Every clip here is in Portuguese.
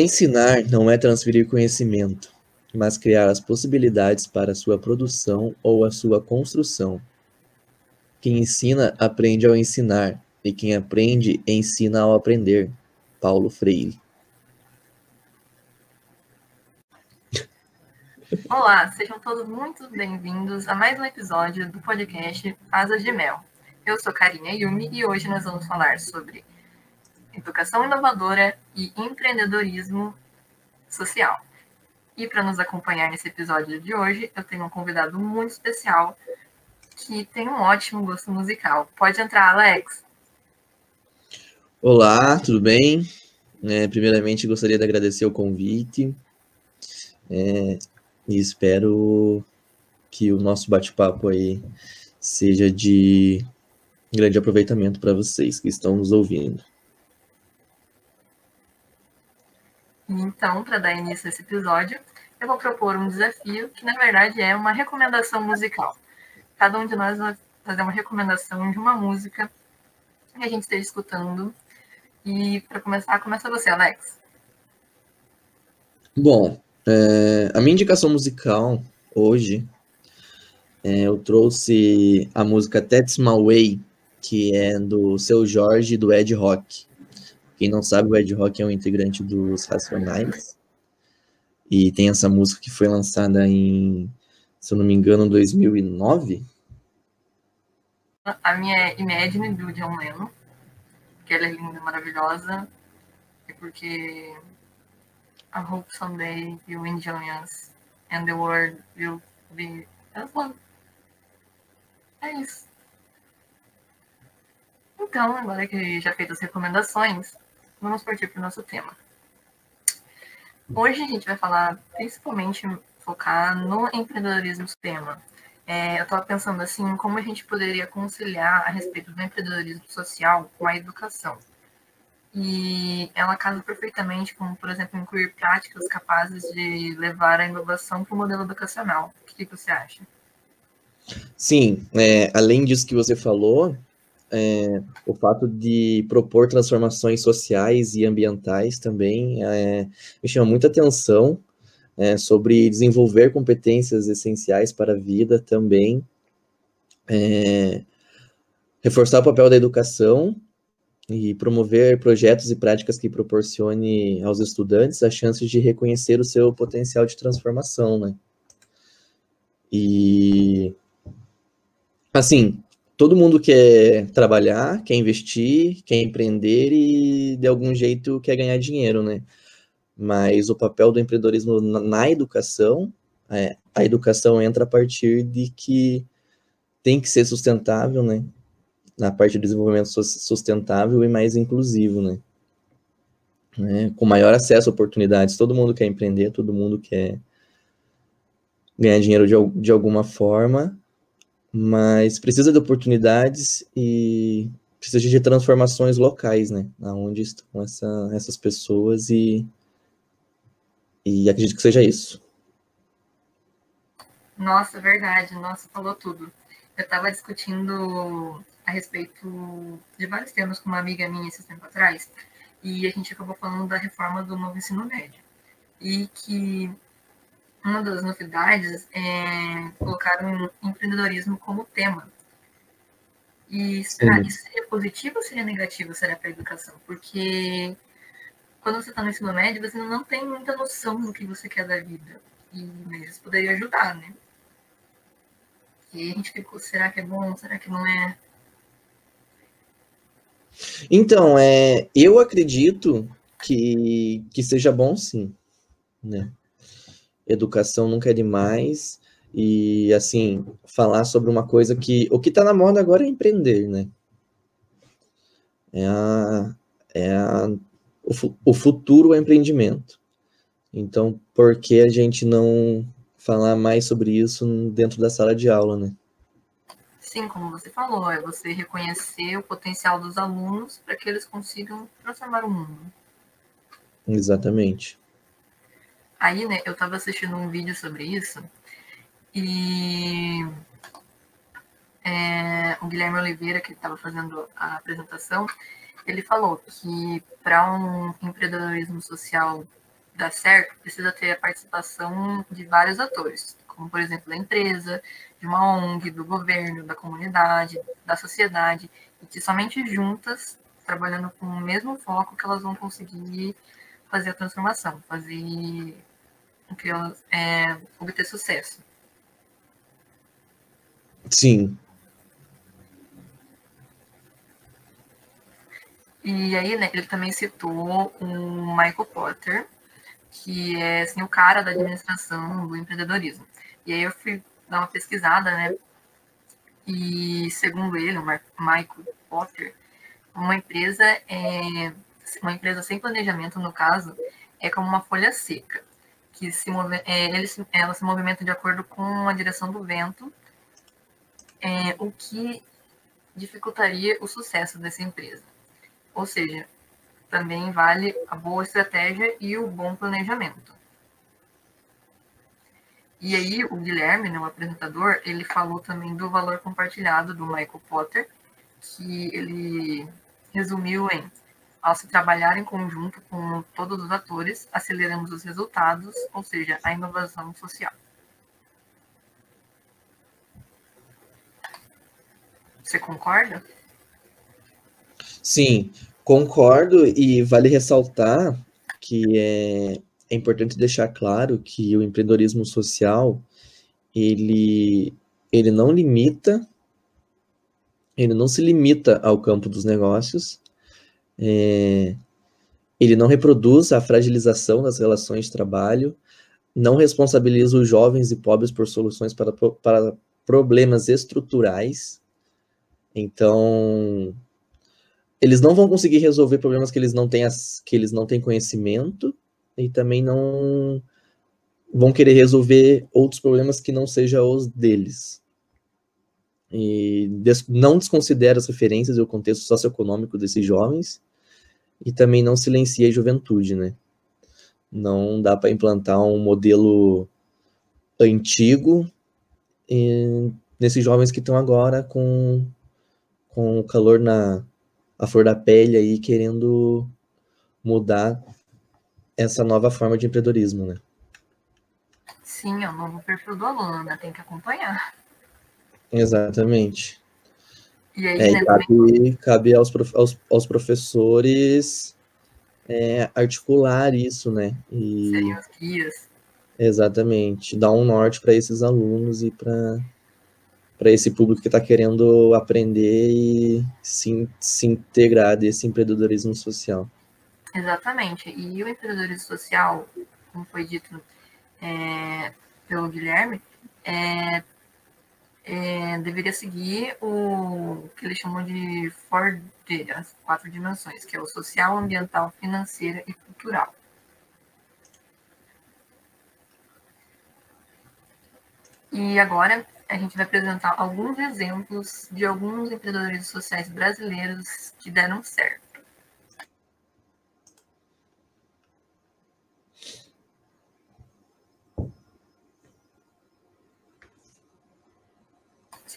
Ensinar não é transferir conhecimento, mas criar as possibilidades para sua produção ou a sua construção. Quem ensina aprende ao ensinar, e quem aprende ensina ao aprender. Paulo Freire. Olá, sejam todos muito bem-vindos a mais um episódio do podcast Asas de Mel. Eu sou Karina Yumi e hoje nós vamos falar sobre educação inovadora e empreendedorismo social. E para nos acompanhar nesse episódio de hoje, eu tenho um convidado muito especial que tem um ótimo gosto musical. Pode entrar, Alex. Olá, tudo bem? É, primeiramente, gostaria de agradecer o convite é, e espero que o nosso bate-papo aí seja de grande aproveitamento para vocês que estão nos ouvindo. Então, para dar início a esse episódio, eu vou propor um desafio que, na verdade, é uma recomendação musical. Cada um de nós vai fazer uma recomendação de uma música que a gente esteja escutando. E, para começar, começa você, Alex. Bom, é, a minha indicação musical hoje, é, eu trouxe a música That's My Way, que é do Seu Jorge do Ed Rock. Quem não sabe, o Ed Rock é um integrante dos Racionais. E tem essa música que foi lançada em, se eu não me engano, 2009. A minha é Imagine, do John Lennon. Que ela é linda, maravilhosa. É porque I hope someday you enjoy us and the world will be as one. É isso. Então, agora que já feitas as recomendações, vamos partir para o nosso tema. Hoje a gente vai falar principalmente focar no empreendedorismo sistema. É, eu estava pensando assim, como a gente poderia conciliar a respeito do empreendedorismo social com a educação. E ela casa perfeitamente com, por exemplo, incluir práticas capazes de levar a inovação para o modelo educacional. O que, que você acha? Sim, é, além disso que você falou, é, o fato de propor transformações sociais e ambientais também é, me chama muita atenção é, sobre desenvolver competências essenciais para a vida também, é, reforçar o papel da educação e promover projetos e práticas que proporcione aos estudantes a chance de reconhecer o seu potencial de transformação, né? E assim, todo mundo quer trabalhar, quer investir, quer empreender e de algum jeito quer ganhar dinheiro, né? Mas o papel do empreendedorismo na, educação, é, a educação entra a partir de que tem que ser sustentável, né? Na parte do desenvolvimento sustentável e mais inclusivo, né? É, com maior acesso a oportunidades, todo mundo quer empreender, todo mundo quer ganhar dinheiro de, de alguma forma, mas precisa de oportunidades e precisa de transformações locais, né? Aonde estão essa, essas pessoas e, e acredito que seja isso. Nossa, verdade. Nossa, falou tudo. Eu estava discutindo a respeito de vários temas com uma amiga minha esse tempo atrás e a gente acabou falando da reforma do novo ensino médio. E que uma das novidades é colocar o empreendedorismo como tema. E será isso seria positivo ou seria negativo será para a educação? Porque quando você está no ensino médio, você não tem muita noção do que você quer da vida. E mas isso poderia ajudar, né? E a gente ficou, será que é bom? Será que não é? Então, é, eu acredito que, que seja bom sim, né? Educação nunca é demais. E, assim, falar sobre uma coisa que. O que está na moda agora é empreender, né? É, a, é a, o, o futuro é empreendimento. Então, por que a gente não falar mais sobre isso dentro da sala de aula, né? Sim, como você falou, é você reconhecer o potencial dos alunos para que eles consigam transformar o mundo. Exatamente. Aí, né, eu estava assistindo um vídeo sobre isso e é, o Guilherme Oliveira, que estava fazendo a apresentação, ele falou que para um empreendedorismo social dar certo, precisa ter a participação de vários atores, como, por exemplo, da empresa, de uma ONG, do governo, da comunidade, da sociedade, e que somente juntas, trabalhando com o mesmo foco, que elas vão conseguir fazer a transformação, fazer que elas é, obter sucesso. Sim. E aí, né, ele também citou o Michael Potter, que é assim, o cara da administração do empreendedorismo. E aí eu fui dar uma pesquisada, né? E segundo ele, o Michael Potter, uma empresa é uma empresa sem planejamento, no caso, é como uma folha seca, que se move, é, ele, ela se movimenta de acordo com a direção do vento, é, o que dificultaria o sucesso dessa empresa. Ou seja, também vale a boa estratégia e o bom planejamento. E aí o Guilherme, né, o apresentador, ele falou também do valor compartilhado do Michael Potter, que ele resumiu em ao se trabalhar em conjunto com todos os atores, aceleramos os resultados, ou seja, a inovação social. Você concorda? Sim, concordo e vale ressaltar que é, é importante deixar claro que o empreendedorismo social ele, ele não limita, ele não se limita ao campo dos negócios, é, ele não reproduz a fragilização das relações de trabalho, não responsabiliza os jovens e pobres por soluções para, para problemas estruturais. Então, eles não vão conseguir resolver problemas que eles não têm, as, que eles não têm conhecimento e também não vão querer resolver outros problemas que não sejam os deles. E des, não desconsidera as referências e o contexto socioeconômico desses jovens e também não silencia a juventude, né? Não dá para implantar um modelo antigo nesses jovens que estão agora com, com o calor na a flor da pele aí, querendo mudar essa nova forma de empreendedorismo, né? Sim, é o novo perfil do aluno, né? Tem que acompanhar. Exatamente. E aí, é, né, cabe, cabe aos, aos, aos professores é, articular isso, né? E, Serem os guias. Exatamente. Dar um norte para esses alunos e para para esse público que está querendo aprender e se, se integrar desse empreendedorismo social. Exatamente. E o empreendedorismo social, como foi dito é, pelo Guilherme, é, é, deveria seguir o que eles chamam de 4D, as quatro dimensões, que é o social, ambiental, financeira e cultural. E agora a gente vai apresentar alguns exemplos de alguns empreendedores sociais brasileiros que deram certo.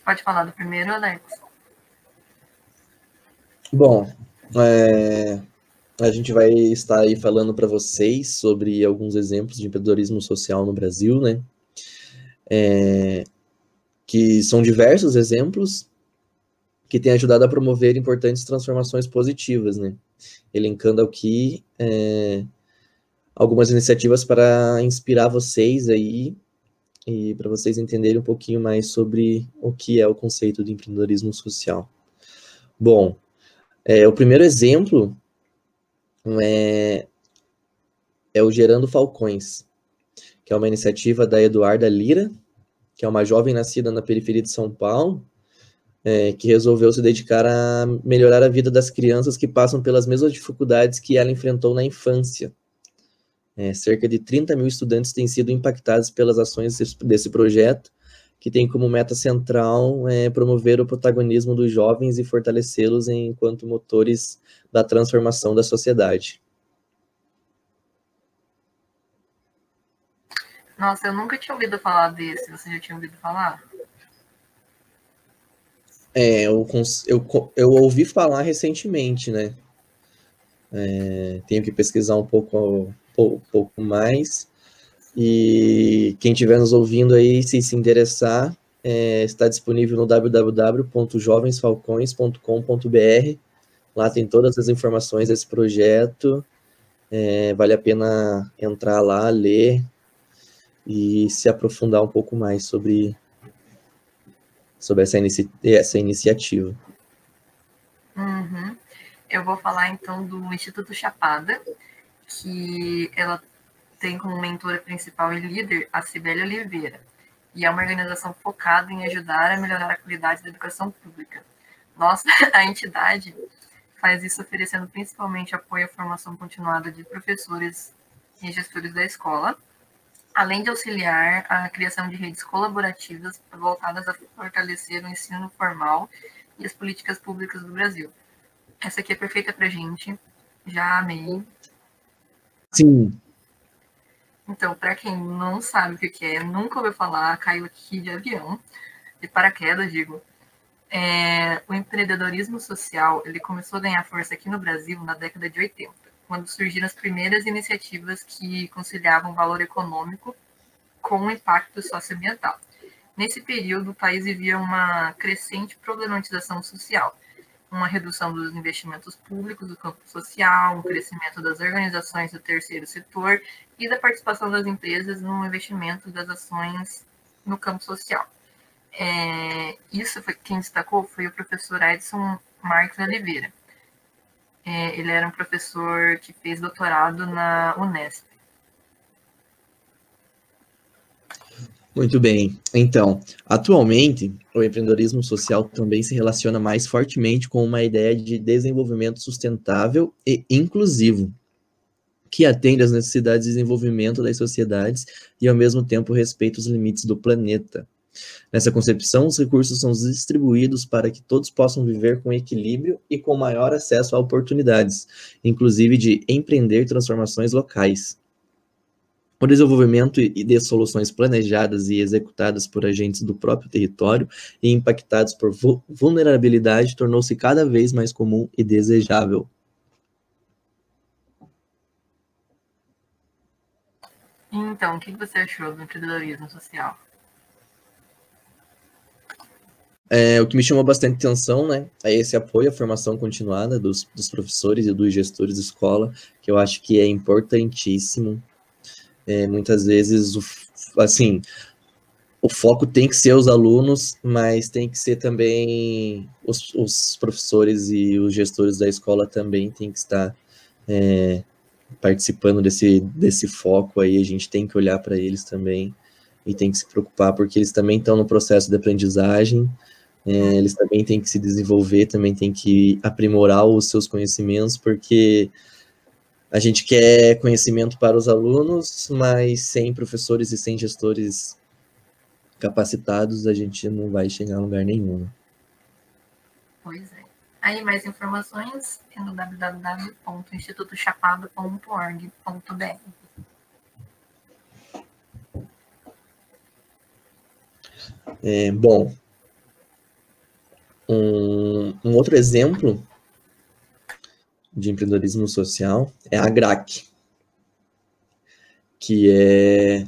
Você pode falar do primeiro, Alex? Bom, é, a gente vai estar aí falando para vocês sobre alguns exemplos de empreendedorismo social no Brasil, né? É, que são diversos exemplos que têm ajudado a promover importantes transformações positivas, né? Elencando aqui é, algumas iniciativas para inspirar vocês aí e para vocês entenderem um pouquinho mais sobre o que é o conceito de empreendedorismo social. Bom, é, o primeiro exemplo é, é o Gerando Falcões, que é uma iniciativa da Eduarda Lira, que é uma jovem nascida na periferia de São Paulo, é, que resolveu se dedicar a melhorar a vida das crianças que passam pelas mesmas dificuldades que ela enfrentou na infância. É, cerca de 30 mil estudantes têm sido impactados pelas ações desse projeto, que tem como meta central é, promover o protagonismo dos jovens e fortalecê-los enquanto motores da transformação da sociedade. Nossa, eu nunca tinha ouvido falar desse. Você já tinha ouvido falar? É, eu, eu, eu ouvi falar recentemente, né? É, tenho que pesquisar um pouco pouco, pouco mais. E quem estiver nos ouvindo aí, se se interessar, é, está disponível no www.jovensfalcões.com.br. Lá tem todas as informações desse projeto. É, vale a pena entrar lá, ler e se aprofundar um pouco mais sobre, sobre essa, inici essa iniciativa. Uhum. Eu vou falar então do Instituto Chapada, que ela tem como mentora principal e líder a Cibele Oliveira, e é uma organização focada em ajudar a melhorar a qualidade da educação pública. Nossa, a entidade faz isso oferecendo principalmente apoio à formação continuada de professores e gestores da escola, além de auxiliar a criação de redes colaborativas voltadas a fortalecer o ensino formal e as políticas públicas do Brasil. Essa aqui é perfeita para gente, já amei. Sim. Então, para quem não sabe o que é, nunca ouviu falar, caiu aqui de avião, de paraquedas, digo, é, o empreendedorismo social ele começou a ganhar força aqui no Brasil na década de 80, quando surgiram as primeiras iniciativas que conciliavam valor econômico com impacto socioambiental. Nesse período, o país vivia uma crescente problematização social, uma redução dos investimentos públicos do campo social, um crescimento das organizações do terceiro setor e da participação das empresas no investimento das ações no campo social. É, isso foi quem destacou foi o professor Edson Marques Oliveira. É, ele era um professor que fez doutorado na Unesp. Muito bem. Então, atualmente, o empreendedorismo social também se relaciona mais fortemente com uma ideia de desenvolvimento sustentável e inclusivo, que atende às necessidades de desenvolvimento das sociedades e, ao mesmo tempo, respeita os limites do planeta. Nessa concepção, os recursos são distribuídos para que todos possam viver com equilíbrio e com maior acesso a oportunidades, inclusive de empreender transformações locais. O desenvolvimento de soluções planejadas e executadas por agentes do próprio território e impactados por vulnerabilidade tornou-se cada vez mais comum e desejável. Então, o que você achou do empreendedorismo social? É, o que me chamou bastante atenção, né, é esse apoio à formação continuada dos, dos professores e dos gestores de escola, que eu acho que é importantíssimo. É, muitas vezes, assim, o foco tem que ser os alunos, mas tem que ser também os, os professores e os gestores da escola também tem que estar é, participando desse, desse foco aí. A gente tem que olhar para eles também e tem que se preocupar, porque eles também estão no processo de aprendizagem, é, eles também têm que se desenvolver, também têm que aprimorar os seus conhecimentos, porque a gente quer conhecimento para os alunos, mas sem professores e sem gestores capacitados, a gente não vai chegar a lugar nenhum. Pois é. Aí mais informações é no www.institutochapado.org.br. É, bom, um, um outro exemplo de empreendedorismo social é a GRAC, que é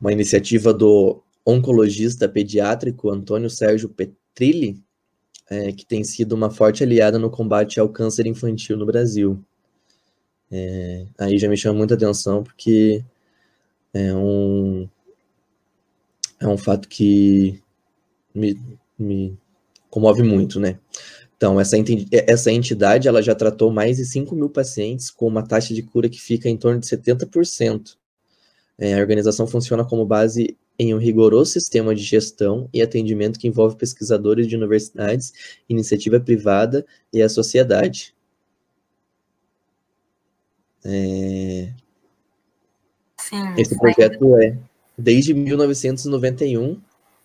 uma iniciativa do oncologista pediátrico Antônio Sérgio Petrilli, é, que tem sido uma forte aliada no combate ao câncer infantil no Brasil. É, aí já me chama muita atenção porque é um, é um fato que me, me comove muito, né? Então, essa, essa entidade ela já tratou mais de 5 mil pacientes com uma taxa de cura que fica em torno de 70%. É, a organização funciona como base em um rigoroso sistema de gestão e atendimento que envolve pesquisadores de universidades, iniciativa privada e a sociedade. É... Sim, Esse projeto é desde 1991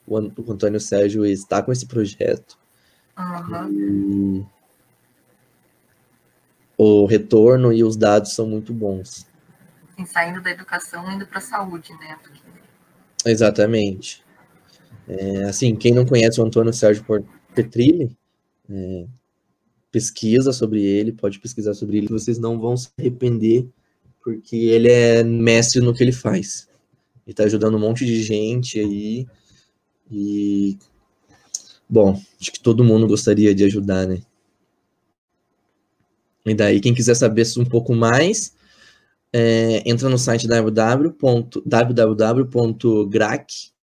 o, Antônio Sérgio está com esse projeto. Uhum. o retorno e os dados são muito bons. Sim, saindo da educação indo para a saúde, né? Porque... Exatamente. É, assim, quem não conhece o Antônio Sérgio Petrilli, é, pesquisa sobre ele, pode pesquisar sobre ele, vocês não vão se arrepender, porque ele é mestre no que ele faz. Ele tá ajudando um monte de gente aí. E. Bom, acho que todo mundo gostaria de ajudar, né? E daí, quem quiser saber um pouco mais, é, entra no site www.grac,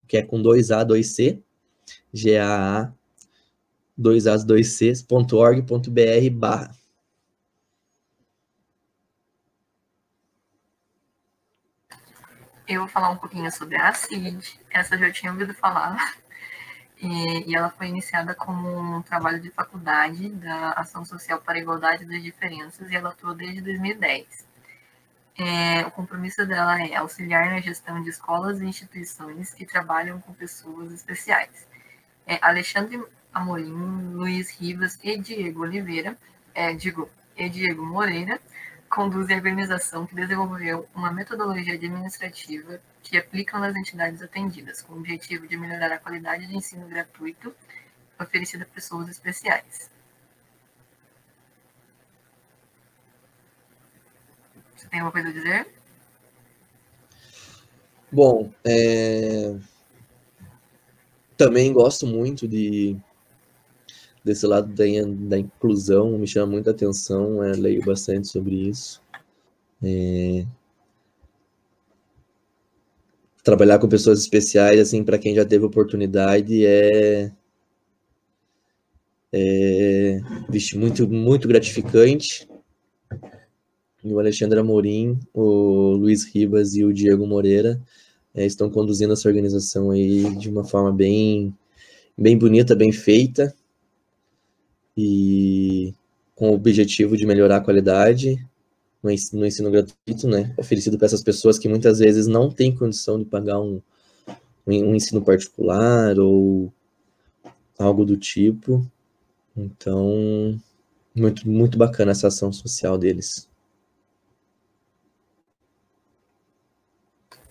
que é com 2A, 2C, G-A-A, 2A, 2C.org.br barra. Eu vou falar um pouquinho sobre a CID. Essa eu já tinha ouvido falar. E, e, ela foi iniciada como um trabalho de faculdade da Ação Social para a Igualdade das Diferenças e ela atua desde 2010. É, o compromisso dela é auxiliar na gestão de escolas e instituições que trabalham com pessoas especiais. É, Alexandre Amorim, Luiz Rivas e Diego Oliveira, é, digo, e Diego Moreira, conduzem a organização que desenvolveu uma metodologia administrativa que aplicam nas entidades atendidas, com o objetivo de melhorar a qualidade de ensino gratuito oferecido a pessoas especiais. Você tem alguma coisa a dizer? Bom, é... também gosto muito de desse lado da, da inclusão, me chama muita atenção, é, leio bastante sobre isso. É... Trabalhar com pessoas especiais, assim, para quem já teve oportunidade, é, é vixe, muito, muito gratificante. E o Alexandre Amorim, o Luiz Ribas e o Diego Moreira é, estão conduzindo essa organização aí de uma forma bem, bem bonita, bem feita e com o objetivo de melhorar a qualidade no ensino, no ensino gratuito, né, oferecido para essas pessoas que muitas vezes não têm condição de pagar um, um ensino particular ou algo do tipo. Então, muito, muito bacana essa ação social deles.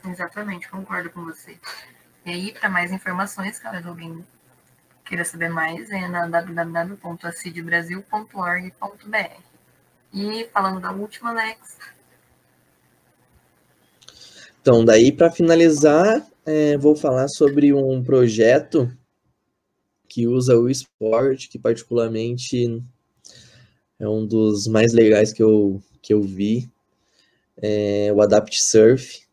Exatamente, concordo com você. E aí, para mais informações, caso alguém queira saber mais, é na www.acidbrasil.org.br. E falando da última, Alex. Então, daí para finalizar, é, vou falar sobre um projeto que usa o esporte, que particularmente é um dos mais legais que eu, que eu vi, é o Adapt Surf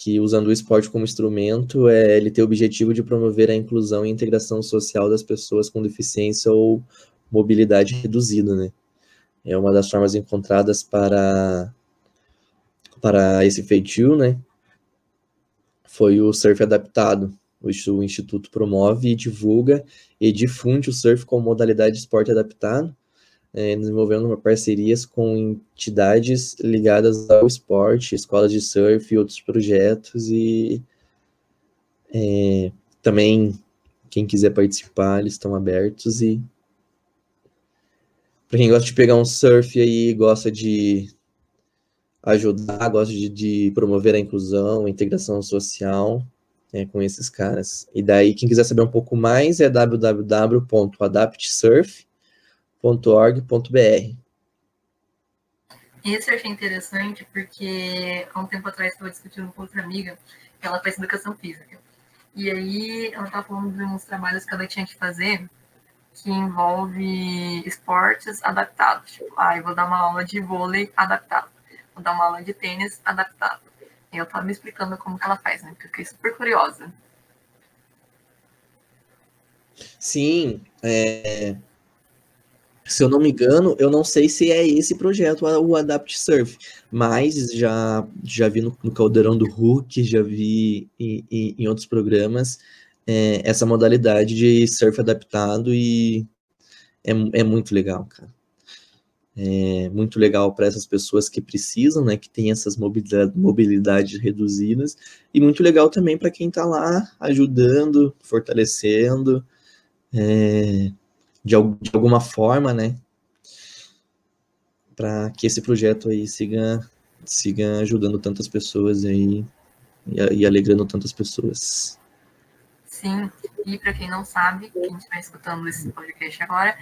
que usando o esporte como instrumento, é, ele tem o objetivo de promover a inclusão e integração social das pessoas com deficiência ou mobilidade reduzida, né? É uma das formas encontradas para para esse feitio, né? Foi o surf adaptado. O Instituto promove, divulga e difunde o surf como modalidade de esporte adaptado, é, desenvolvendo parcerias com entidades ligadas ao esporte, escolas de surf e outros projetos, e é, também quem quiser participar, eles estão abertos, e para quem gosta de pegar um surf aí, gosta de ajudar, gosta de, de promover a inclusão, a integração social, é, com esses caras. E daí, quem quiser saber um pouco mais, é www.adaptsurf.com www.surf.org.br. Isso eu achei interessante porque há um tempo atrás estava discutindo com outra amiga que ela faz educação física. E aí ela estava falando de uns trabalhos que ela tinha que fazer que envolve esportes adaptados. Tipo, ah, eu vou dar uma aula de vôlei adaptado, vou dar uma aula de tênis adaptado. E eu estava me explicando como que ela faz, né? Porque eu fiquei super curiosa. Sim, é, se eu não me engano, eu não sei se é esse projeto, o Adapt Surf, mas já, já vi no, no Caldeirão do Hulk, já vi em, em, em outros programas é, essa modalidade de surf adaptado e é, é muito legal, cara. É muito legal para essas pessoas que precisam, né, que tem essas mobilidade, mobilidades reduzidas, e muito legal também para quem está lá ajudando, fortalecendo, é, de, de alguma forma, né? Para que esse projeto aí siga, siga ajudando tantas pessoas aí e, e alegrando tantas pessoas. Sim, e para quem não sabe, quem estiver escutando esse podcast agora,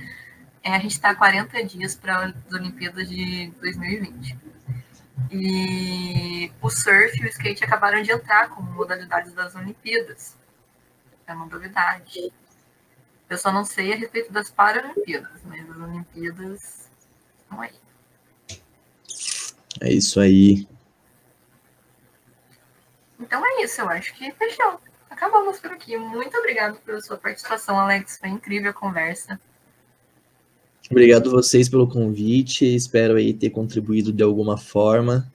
é, a gente está 40 dias para as Olimpíadas de 2020. E o surf e o skate acabaram de entrar como modalidades das Olimpíadas. É uma novidade. Eu só não sei a respeito das Paralimpíadas, mas as Olimpíadas estão aí. É isso aí. Então é isso, eu acho que fechou. Acabamos por aqui. Muito obrigado pela sua participação, Alex. Foi incrível a conversa. Obrigado vocês pelo convite. Espero aí ter contribuído de alguma forma.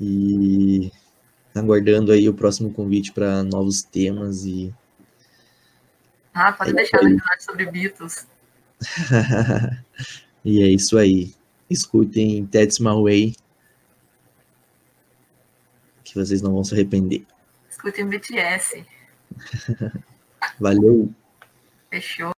E aguardando aí o próximo convite para novos temas e Ah, pode É deixar no aí. episódio sobre Beatles. e é isso aí. Escutem That's My Way. Que vocês não vão se arrepender. Escutem BTS. Valeu! Fechou.